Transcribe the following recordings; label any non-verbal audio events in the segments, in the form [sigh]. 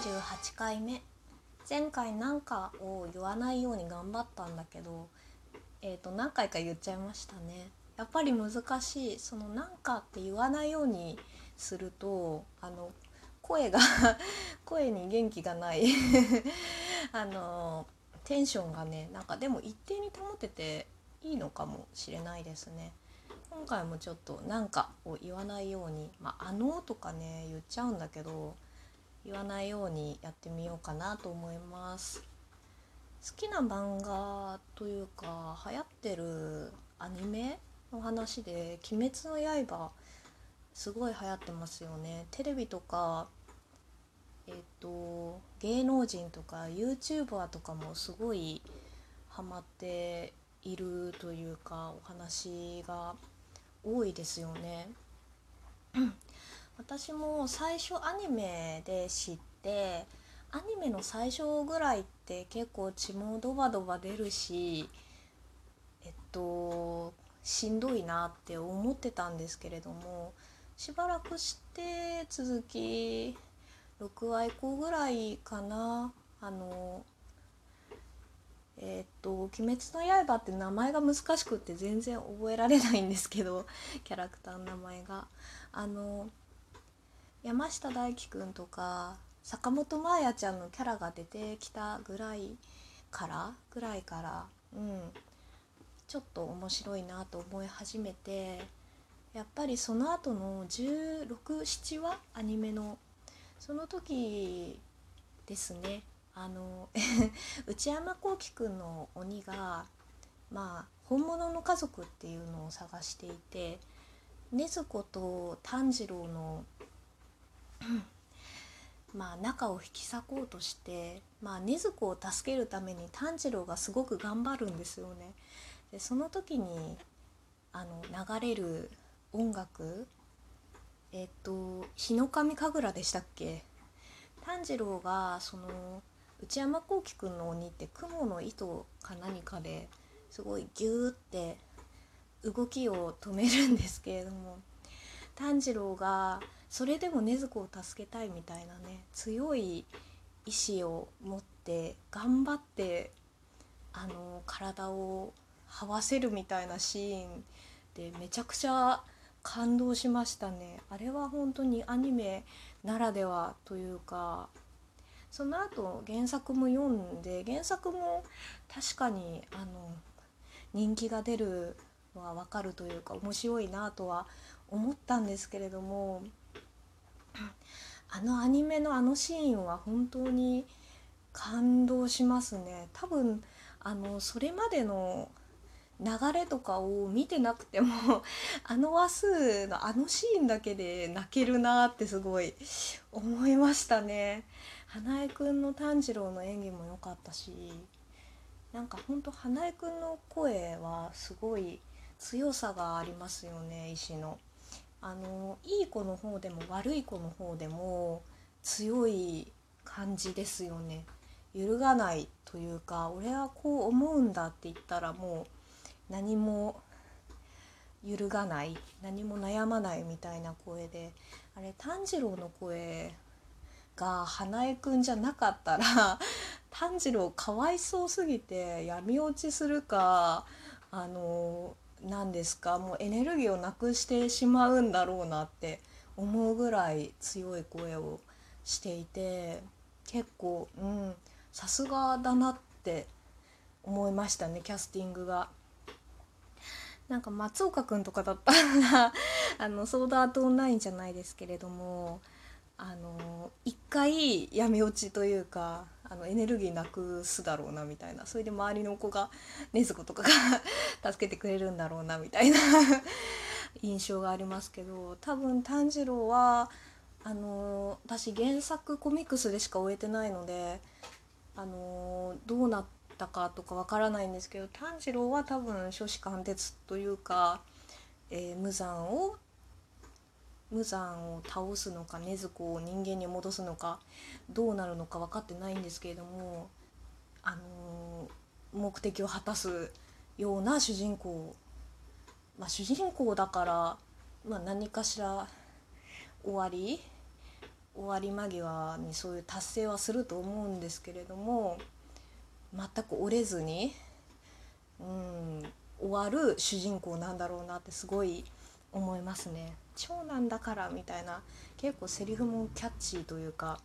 48回目。前回何かを言わないように頑張ったんだけど、えー、と何回か言っちゃいましたね。やっぱり難しい。その何かって言わないようにするとあの声が [laughs] 声に元気がない。[laughs] あのテンションがねなんかでも一定に保てていいのかもしれないですね。今回もちょっと何かを言わないように「まあ、あの」とかね言っちゃうんだけど言わないようにやってみようかなと思います。好きな漫画というか流行ってるアニメの話で「鬼滅の刃」すごい流行ってますよね。テレビとかえっと芸能人とか YouTuber とかもすごいハマっているというかお話が多いですよね。私も最初アニメで知ってアニメの最初ぐらいって結構血もドバドバ出るしえっとしんどいなって思ってたんですけれどもしばらくして続き6話以降ぐらいかなあのえ、っと「鬼滅の刃」って名前が難しくって全然覚えられないんですけどキャラクターの名前が。あの山下大輝くんとか坂本真綾ちゃんのキャラが出てきたぐらいからぐらいからうんちょっと面白いなと思い始めてやっぱりその後の1617話アニメのその時ですねあの [laughs] 内山聖輝くんの鬼がまあ本物の家族っていうのを探していて禰豆子と炭治郎のまあ仲を引き裂こうとしてまあ禰豆子を助けるために炭治郎がすごく頑張るんですよね。でその時にあの流れる音楽えっと「日の神神楽」でしたっけ？炭治郎がその内山聖輝くんの鬼って雲の糸か何かですごいギューって動きを止めるんですけれども炭治郎がそれでも禰豆子を助けたいみたいなね強い意志を持って頑張ってあの体を這わせるみたいなシーンでめちゃくちゃ感動しましたね。あれは本当にアニメならではというかその後原作も読んで原作も確かにあの人気が出るのは分かるというか面白いなとは思ったんですけれどもあのアニメのあのシーンは本当に感動しますね多分あのそれまでの流れとかを見てなくても [laughs] あの話数のあのシーンだけで泣けるなってすごい思いましたね。花江くんの炭治郎の演技も良かったしなんかほんと花江くんの声はすごい強さがありますよね石の。あのいい子の方でも悪い子の方でも強い感じですよね。揺るがないというか俺はこう思うんだって言ったらもう何も揺るがない何も悩まないみたいな声であれ炭治郎の声が花江くんじゃなかったら [laughs] 炭治郎かわいそうすぎて闇落ちするかあの何ですか？もうエネルギーをなくしてしまうんだろうなって思うぐらい強い声をしていて結構うんさすがだなって思いましたねキャスティングが。なんか松岡君とかだったら [laughs] あのソードアートオンラインじゃないですけれどもあの一回闇落ちというかあのエネルギーなくすだろうなみたいなそれで周りの子が禰豆子とかが [laughs] 助けてくれるんだろうなみたいな [laughs] 印象がありますけど多分炭治郎はあの私原作コミックスでしか終えてないのであのどうなったかとかわからないんですけど炭治郎は多分初子貫徹というか、えー、無惨を無惨を倒すのか禰豆子を人間に戻すのかどうなるのか分かってないんですけれども、あのー、目的を果たすような主人公、まあ、主人公だから、まあ、何かしら終わり終わり間際にそういう達成はすると思うんですけれども全く折れずに、うん、終わる主人公なんだろうなってすごい思いますね。長男だからみたいな結構セリフもキャッチーというか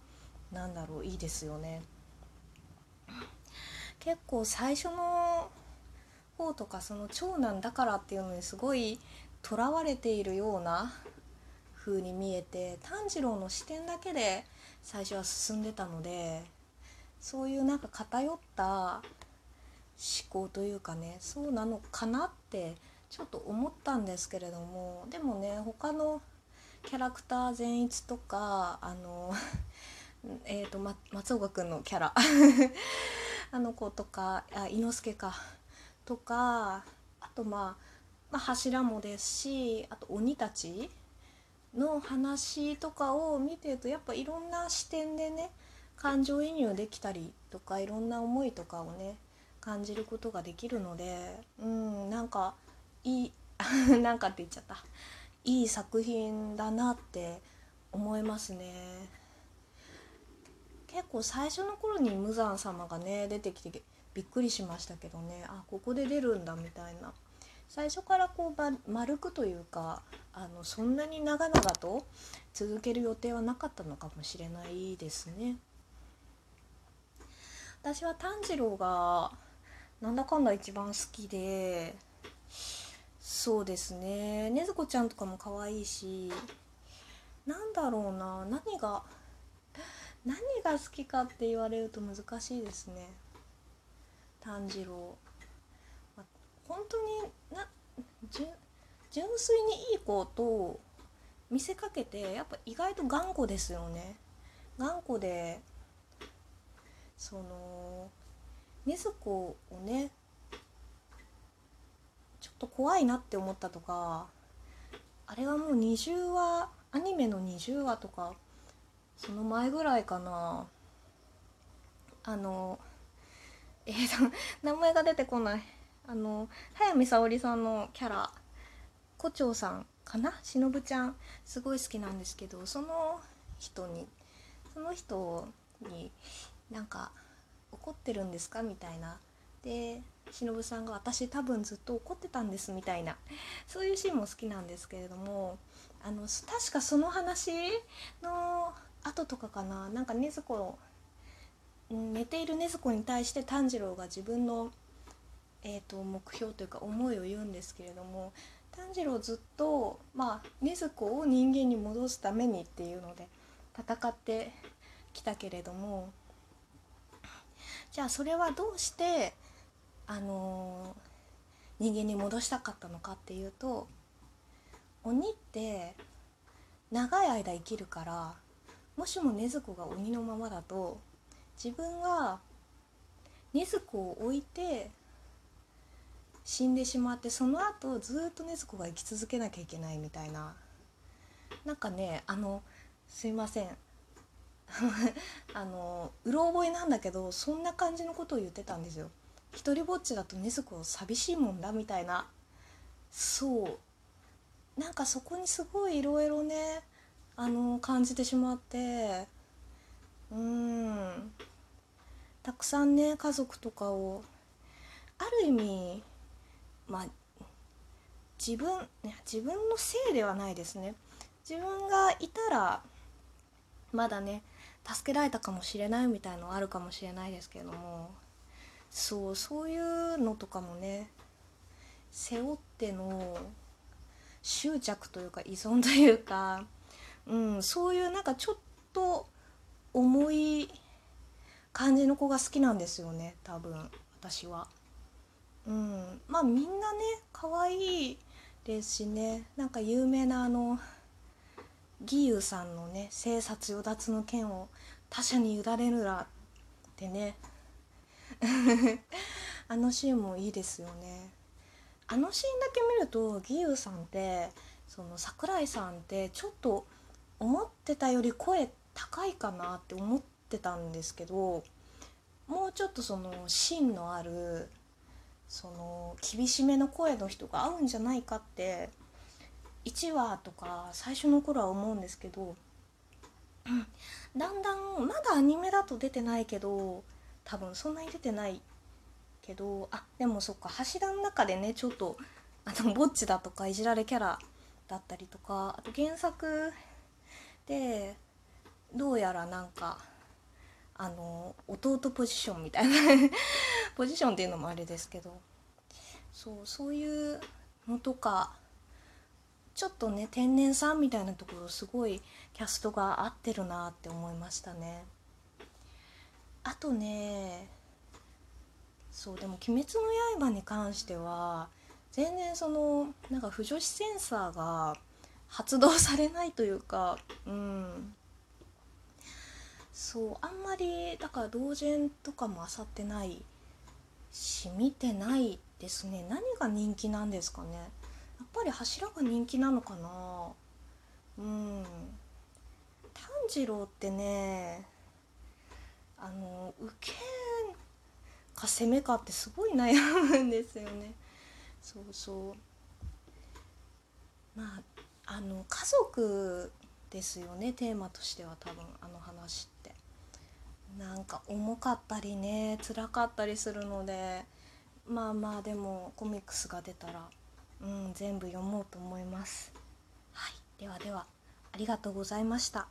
なんだろういいですよね。結構最初の方とかその長男だからっていうのにすごいとらわれているような風に見えて炭治郎の視点だけで最初は進んでたのでそういうなんか偏った思考というかねそうなのかなってちょっと思ったんですけれどもでもね他のキャラクター善逸とかあの [laughs] えーと、ま、松岡君のキャラ [laughs] あの子とかあ伊之助かとかあとまあ、まあ、柱もですしあと鬼たちの話とかを見てるとやっぱいろんな視点でね感情移入できたりとかいろんな思いとかをね感じることができるのでうんなんかいい [laughs] なんかって言っちゃった。いい作品だなって思いますね。結構最初の頃に無惨様がね出てきてびっくりしましたけどね。あここで出るんだみたいな。最初からこう丸くというかあのそんなに長々と続ける予定はなかったのかもしれないですね。私は炭治郎がなんだかんだ一番好きでそうですね。禰豆子ちゃんとかも可愛いしなんだろうな。何が何が好きかって言われると難しいですね。炭治郎、ま本当にな純粋にいい子と見せかけてやっぱ意外と頑固ですよね。頑固でその禰豆子をねと怖いなって思ったとかあれはもう20話アニメの20話とかその前ぐらいかな。あのえー、名前が出てこない。あの早見沙織さんのキャラ胡蝶さんかな？しのぶちゃん。すごい好きなんですけどその人にその人になんか怒ってるんですか？みたいなでしのぶさんが「私多分ずっと怒ってたんです」みたいな。そういうシーンも好きなんですけれどもあの確かその話の後とかかな。なんか禰豆子寝ている禰豆子に対して炭治郎が自分の、えーと、目標というか思いを言うんですけれども炭治郎ずっとまあ禰豆子を人間に戻すためにっていうので戦ってきたけれどもじゃあそれはどうしてあの、人間に戻したかったのかっていうと鬼って長い間生きるからもしも禰豆子が鬼のままだと自分が禰豆子を置いて死んでしまってその後ずっと禰豆子が生き続けなきゃいけないみたいななんかねあのすいません [laughs] あのうろ覚えなんだけどそんな感じのことを言ってたんですよ。一人ぼっちだと禰豆子寂しいもんだみたいな。そう。なんかそこにすごいいろいろねあの感じてしまって。うん。たくさんね家族とかをある意味まあ自分自分のせいではないですね。自分がいたらまだね助けられたかもしれないみたいのあるかもしれないですけれども。そうそういうのとかもね背負っての執着というか依存というか、うん、そういうなんかちょっと重い感じの子が好きなんですよね多分私は。うん、まあみんなね可愛いですしねなんか有名なあの義勇さんのね生殺与奪の剣を他者に委ねるらってね [laughs] あのシーンもいいですよね。あのシーンだけ見ると義勇さんってその桜井さんってちょっと思ってたより声高いかなって思ってたんですけどもうちょっとその芯のあるその厳しめの声の人が合うんじゃないかって1話とか最初の頃は思うんですけどだんだんまだアニメだと出てないけど多分そんなに出てないけどあでもそっか柱の中でねちょっとあのぼっちだとかいじられキャラだったりとかあと原作でどうやらなんかあの弟ポジションみたいな [laughs] ポジションっていうのもあれですけどそうそういうのとかちょっとね天然さんみたいなところすごいキャストが合ってるなって思いましたね。あとねそうでも「鬼滅の刃」に関しては全然そのなんか不女子センサーが発動されないというかうん。そうあんまりだから同人とかも漁ってないし見てないですね。何が人気なんですかね。やっぱり柱が人気なのかな。うん。炭治郎ってねあの受けか攻めかってすごい悩むんですよね。そうそう。まああの家族ですよね。テーマとしては多分あの話って。なんか重かったりね辛かったりするのでまあまあでもコミックスが出たら。うん、全部読もうと思います。はい、ではではありがとうございました。